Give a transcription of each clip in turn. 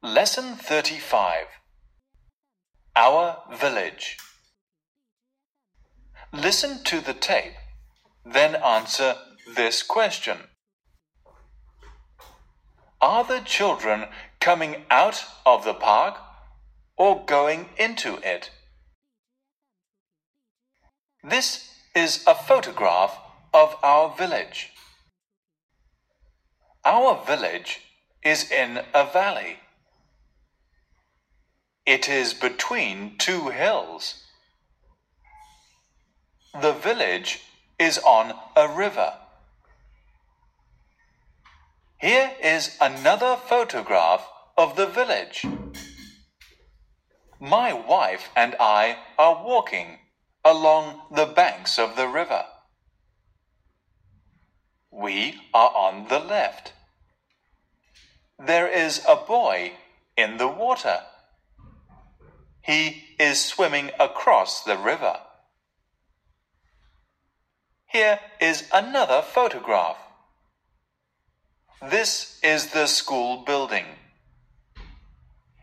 Lesson 35 Our Village. Listen to the tape, then answer this question Are the children coming out of the park or going into it? This is a photograph of our village. Our village is in a valley. It is between two hills. The village is on a river. Here is another photograph of the village. My wife and I are walking along the banks of the river. We are on the left. There is a boy in the water. He is swimming across the river. Here is another photograph. This is the school building.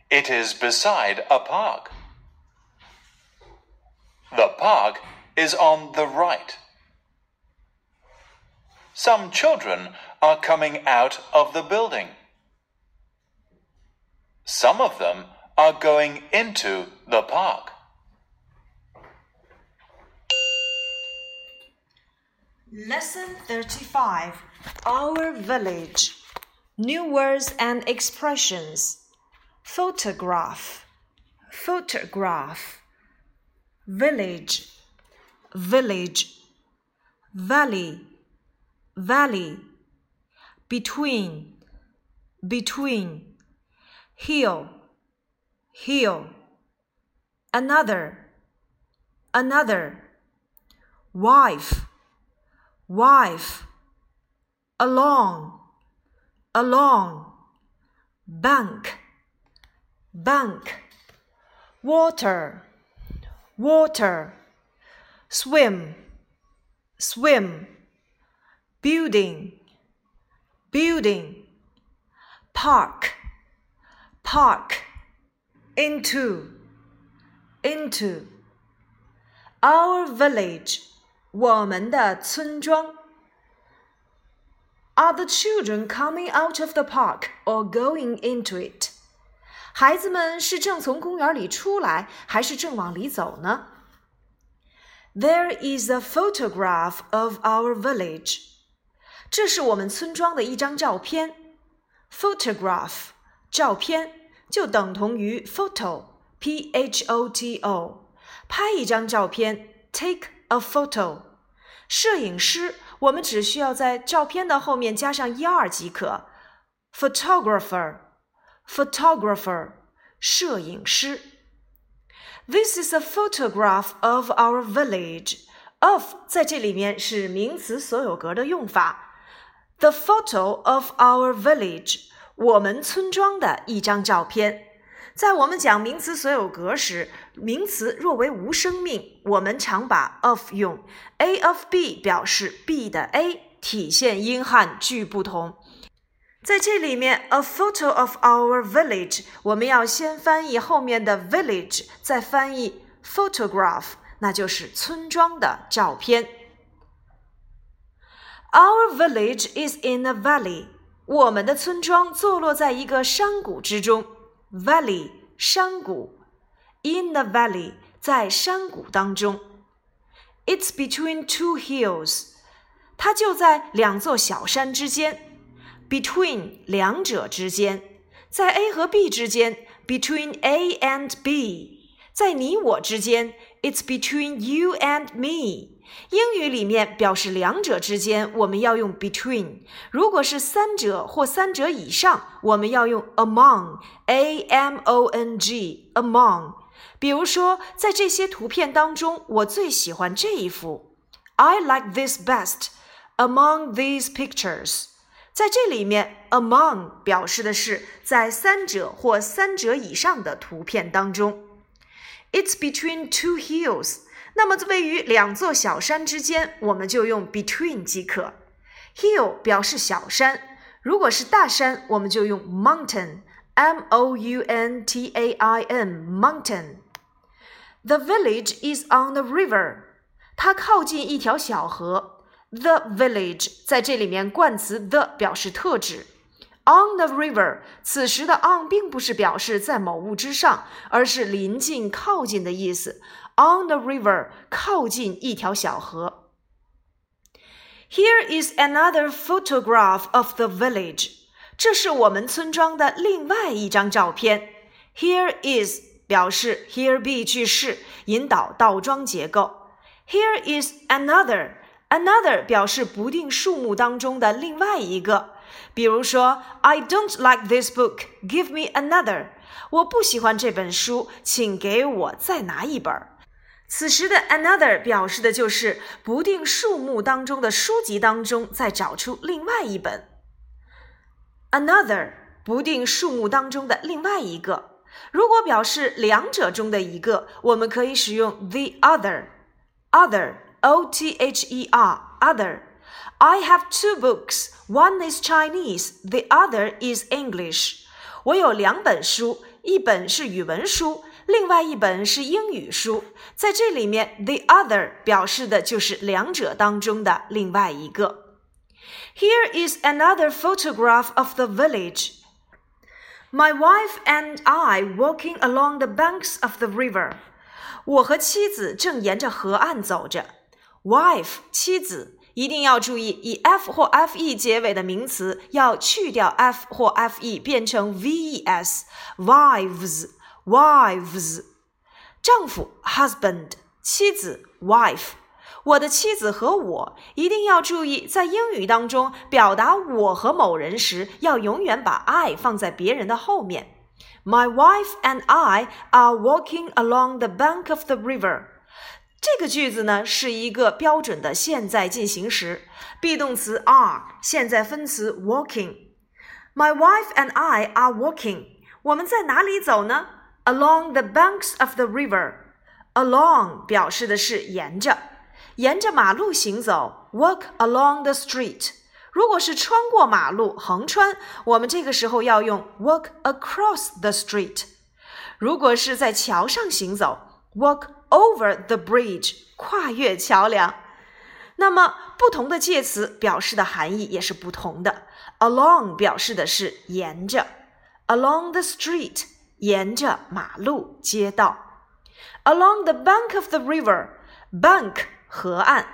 It is beside a park. The park is on the right. Some children are coming out of the building. Some of them are going into the park. Lesson 35 Our Village. New words and expressions. Photograph. Photograph. Village. Village. Valley. Valley. Between. Between. Hill Hill Another Another. Wife wife, along, along, bank, bank, water, water, swim, swim, building, building, park, park, into, into, our village 我们的村庄。Are the children coming out of the park or going into it？孩子们是正从公园里出来，还是正往里走呢？There is a photograph of our village。这是我们村庄的一张照片。Photograph 照片 就等同于 photo，p h o t o，拍一张照片，take a photo。摄影师，我们只需要在照片的后面加上 er 即可。photographer，photographer，摄影师。This is a photograph of our village. Of 在这里面是名词所有格的用法。The photo of our village， 我们村庄的一张照片。在我们讲名词所有格时，名词若为无生命，我们常把 of 用 a of b 表示 b 的 a，体现英汉句不同。在这里面，a photo of our village，我们要先翻译后面的 village，再翻译 photograph，那就是村庄的照片。Our village is in a valley，我们的村庄坐落在一个山谷之中。Valley 山谷，in the valley 在山谷当中。It's between two hills，它就在两座小山之间。Between 两者之间，在 A 和 B 之间。Between A and B，在你我之间。It's between you and me。 英语里面表示两者之间，我们要用 between；如果是三者或三者以上，我们要用 among，a m o n g，among。比如说，在这些图片当中，我最喜欢这一幅，I like this best among these pictures。在这里面，among 表示的是在三者或三者以上的图片当中。It's between two hills。那么位于两座小山之间，我们就用 between 即可。Hill 表示小山，如果是大山，我们就用 mountain M O U N T A I N mountain。The village is on the river。它靠近一条小河。The village 在这里面冠词 the 表示特指。On the river，此时的 on 并不是表示在某物之上，而是临近、靠近的意思。On the river，靠近一条小河。Here is another photograph of the village。这是我们村庄的另外一张照片。Here is 表示 here be 句式，引导倒装结构。Here is another。Another 表示不定数目当中的另外一个。比如说，I don't like this book. Give me another. 我不喜欢这本书，请给我再拿一本。 此时的 another 表示的就是不定数目当中的书籍当中再找出另外一本。Another 不定数目当中的另外一个。如果表示两者中的一个，我们可以使用 the other。Other, O-T-H-E-R, other. I have two books. One is Chinese, the other is English. 我有两本书，一本是语文书，另外一本是英语书。在这里面，the other 表示的就是两者当中的另外一个。Here is another photograph of the village. My wife and I walking along the banks of the river. 我和妻子正沿着河岸走着。Wife 妻子。一定要注意，以 f 或 fe 结尾的名词要去掉 f 或 fe，变成 ves。wives wives，丈夫 husband，妻子 wife。我的妻子和我一定要注意，在英语当中表达我和某人时，要永远把 I 放在别人的后面。My wife and I are walking along the bank of the river. 这个句子呢是一个标准的现在进行时，be 动词 are，现在分词 walking。My wife and I are walking。我们在哪里走呢？Along the banks of the river。Along 表示的是沿着，沿着马路行走。Walk along the street。如果是穿过马路，横穿，我们这个时候要用 walk across the street。如果是在桥上行走，walk。Over the bridge，跨越桥梁。那么，不同的介词表示的含义也是不同的。Along 表示的是沿着，Along the street，沿着马路、街道。Along the bank of the river，bank 河岸。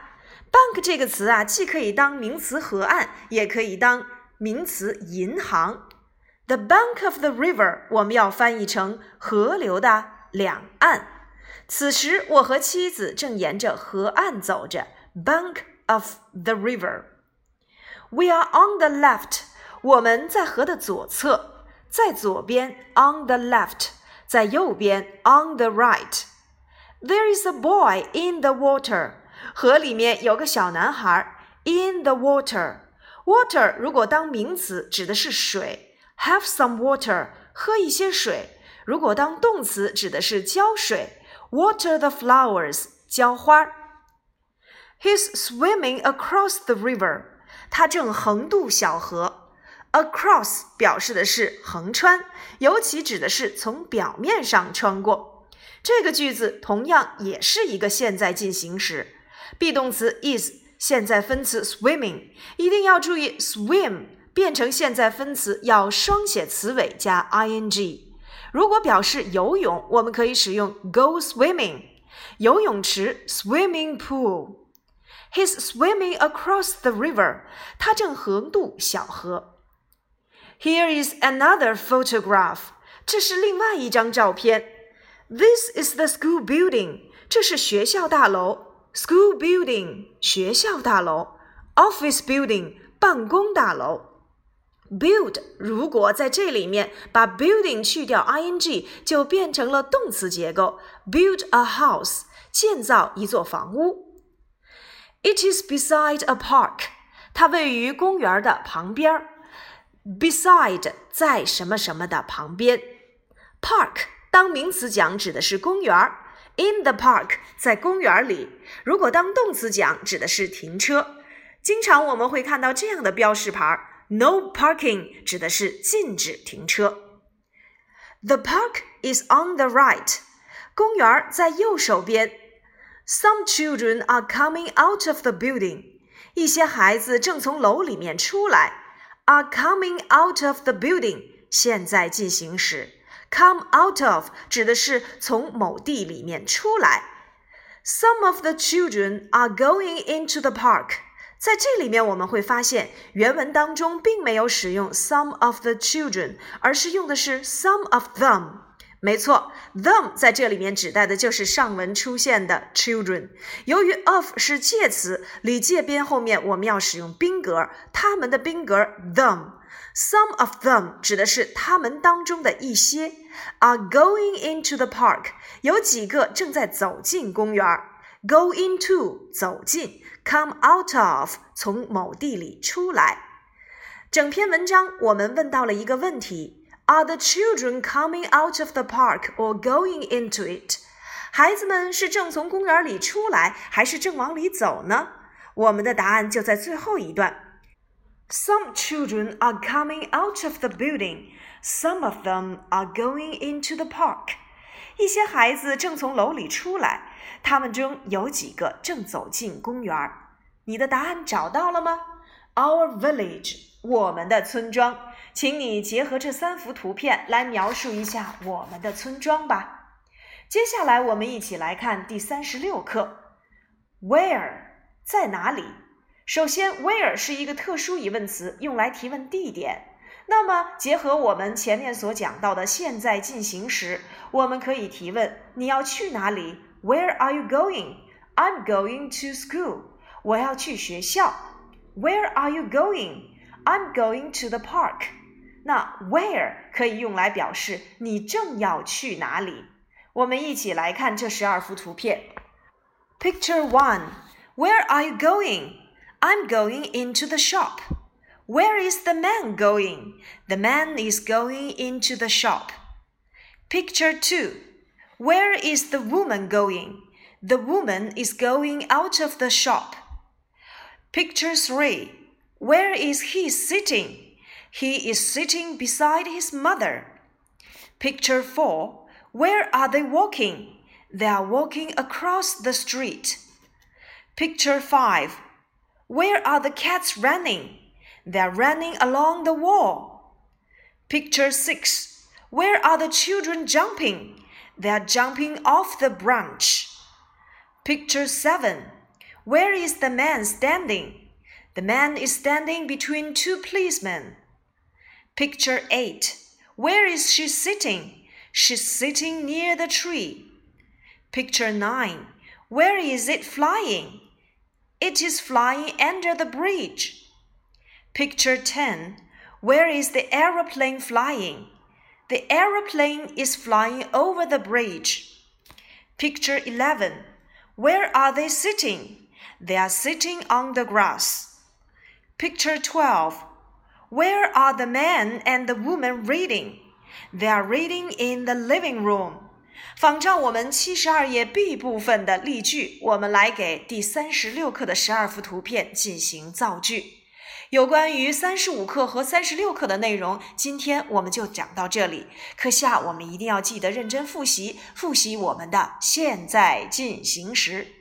bank 这个词啊，既可以当名词河岸，也可以当名词银行。The bank of the river，我们要翻译成河流的两岸。此时，我和妻子正沿着河岸走着，bank of the river。We are on the left。我们在河的左侧，在左边，on the left，在右边，on the right。There is a boy in the water。河里面有个小男孩，in the water。Water 如果当名词，指的是水，have some water，喝一些水。如果当动词，指的是浇水。Water the flowers，浇花。He's swimming across the river，他正横渡小河。 Across 表示的是横穿，尤其指的是从表面上穿过。这个句子同样也是一个现在进行时，be 动词 is，现在分词 swimming，一定要注意 swim 变成现在分词要双写词尾加 ing。如果表示游泳，我们可以使用 go swimming，游泳池 swimming pool。He's swimming across the river，他正横渡小河。Here is another photograph，这是另外一张照片。This is the school building，这是学校大楼。School building，学校大楼。Office building，办公大楼。Build 如果在这里面把 building 去掉 ing，就变成了动词结构。Build a house，建造一座房屋。It is beside a park，它位于公园的旁边。 Beside 在什么什么的旁边。Park 当名词讲指的是公园。In the park 在公园里。如果当动词讲指的是停车。经常我们会看到这样的标识牌。No parking 指的是禁止停车。The park is on the right. 公园在右手边。Some children are coming out of the building. 一些孩子正从楼里面出来。Are coming out of the building. 现在进行时。Come out of 指的是从某地里面出来。Some of the children are going into the park. 在这里面我们会发现，原文当中并没有使用 some of the children，而是用的是 some of them。 没错，them 在这里面指代的就是上文出现的 children。由于 of 是介词，里介边后面我们要使用宾格，他们的宾格 them。Some of them 指的是他们当中的一些。Are going into the park，有几个正在走进公园。Go into 走进，come out of 从某地里出来。整篇文章我们问到了一个问题 ：Are the children coming out of the park or going into it？孩子们是正从公园里出来，还是正往里走呢？我们的答案就在最后一段。Some children are coming out of the building. Some of them are going into the park. 一些孩子正从楼里出来，他们中有几个正走进公园。你的答案找到了吗？Our village， 我们的村庄。请你结合这三幅图片来描述一下我们的村庄吧。接下来，我们一起来看第三十六课。Where，在哪里？首先，where 是一个特殊疑问词，用来提问地点。那么，结合我们前面所讲到的现在进行时，我们可以提问：你要去哪里？Where are you going? I'm going to school. 我要去学校。Where are you going? I'm going to the park. 那 where 可以用来表示你正要去哪里。我们一起来看这十二幅图片。Picture one. Where are you going? I'm going into the shop. Where is the man going? The man is going into the shop. Picture 2. Where is the woman going? The woman is going out of the shop. Picture 3. Where is he sitting? He is sitting beside his mother. Picture 4. Where are they walking? They are walking across the street. Picture 5. Where are the cats running? They're running along the wall. Picture 6. Where are the children jumping? They're jumping off the branch. Picture 7. Where is the man standing? The man is standing between two policemen. Picture 8. Where is she sitting? She's sitting near the tree. Picture 9. Where is it flying? It is flying under the bridge. Picture 10. Where is the aeroplane flying? The aeroplane is flying over the bridge. Picture 11. Where are they sitting? They are sitting on the grass. Picture 12. Where are the man and the woman reading? They are reading in the living room. 仿照我们七十二页 B 部分的例句，我们来给第三十六课的十二幅图片进行造句。有关于三十五课和三十六课的内容，今天我们就讲到这里。课下我们一定要记得认真复习，复习我们的现在进行时。